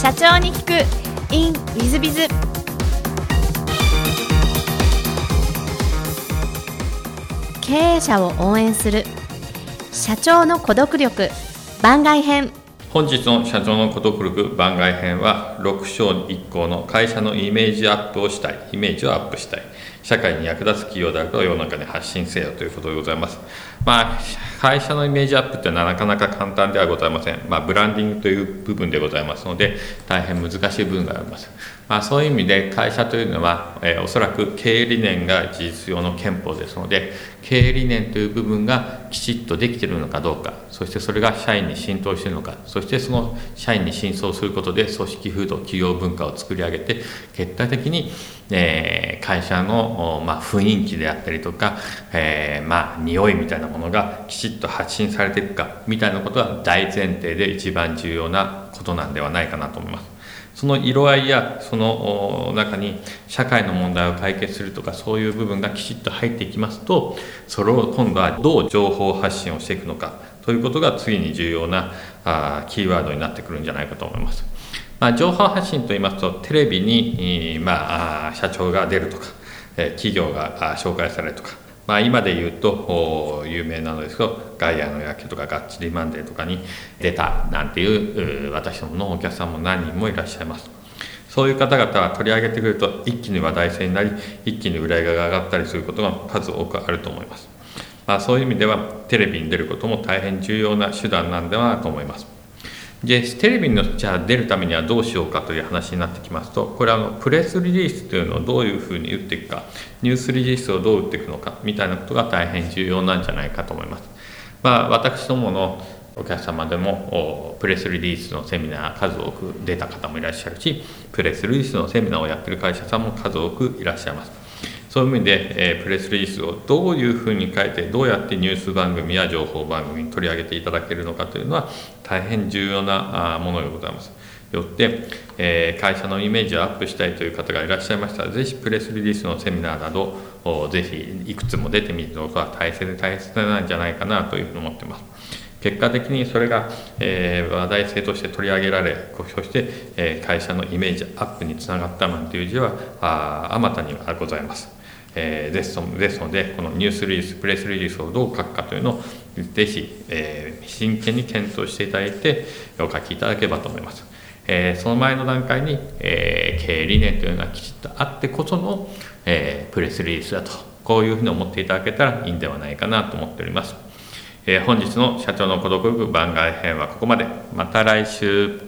社長に聞く。In ウィズビズ経営者を応援する。社長の孤独力。番外編。本日の社長の孤独力番外編は6章1項の会社のイメージアップをしたい。イメージをアップしたい。社会に役立つ企業であると世の中に発信せよということでございます。まあ会社のイメージアップってのはなかなか簡単ではございません、まあ、ブランディングという部分でございますので大変難しい部分があります。まあ、そういう意味で会社というのは、えー、おそらく経営理念が事実上の憲法ですので経営理念という部分がきちっとできているのかどうかそしてそれが社員に浸透しているのかそしてその社員に浸透することで組織風土企業文化を作り上げて結果的に、えー、会社の、まあ、雰囲気であったりとか、えー、まあ匂いみたいなものがきちっと発信されていくかみたいなことは大前提で一番重要なことなんではないかなと思います。その色合いやその中に社会の問題を解決するとかそういう部分がきちっと入っていきますとそれを今度はどう情報発信をしていくのかということが次に重要なあキーワードになってくるんじゃないかと思います。まあ、情報発信といいますとテレビに、まあ、社長が出るとか企業が紹介されるとか。まあ、今で言うと有名なのですけど「ガイアの夜景」とか「がっちりマンデー」とかに出たなんていう私どものお客さんも何人もいらっしゃいます。そういう方々は取り上げてくると一気に話題性になり一気に売り上げが上がったりすることが数多くあると思います、まあ、そういう意味ではテレビに出ることも大変重要な手段なんではと思います。でテレビのじゃあ出るためにはどうしようかという話になってきますとこれはあのプレスリリースというのをどういうふうに打っていくかニュースリリースをどう打っていくのかみたいなことが大変重要なんじゃないかと思います。まあ、私どものお客様でもプレスリリースのセミナー数多く出た方もいらっしゃるしプレスリリースのセミナーをやってる会社さんも数多くいらっしゃいます。そういう意味で、え、プレスリリースをどういうふうに書いてどうやってニュース番組や情報番組に取り上げていただけるのかというのは大変重要なものでございます。よって、え、会社のイメージをアップしたいという方がいらっしゃいましたら、ぜひプレスリリースのセミナーなどぜひいくつも出てみるのが大切で大切なんじゃないかなというふうに思ってます。結果的にそれが、えー、話題性として取り上げられ、そして、えー、会社のイメージアップにつながったなんていう字はあまたにはございます。えー、ですですので、このニュースリリース、プレスリリースをどう書くかというのを、ぜひ、えー、真剣に検討していただいて、お書きいただければと思います。えー、その前の段階に、えー、経営理念というのがきちっとあってこその、えー、プレスリリースだと、こういうふうに思っていただけたらいいんではないかなと思っております。えー、本日の社長の孤独部番外編はここまで。また来週。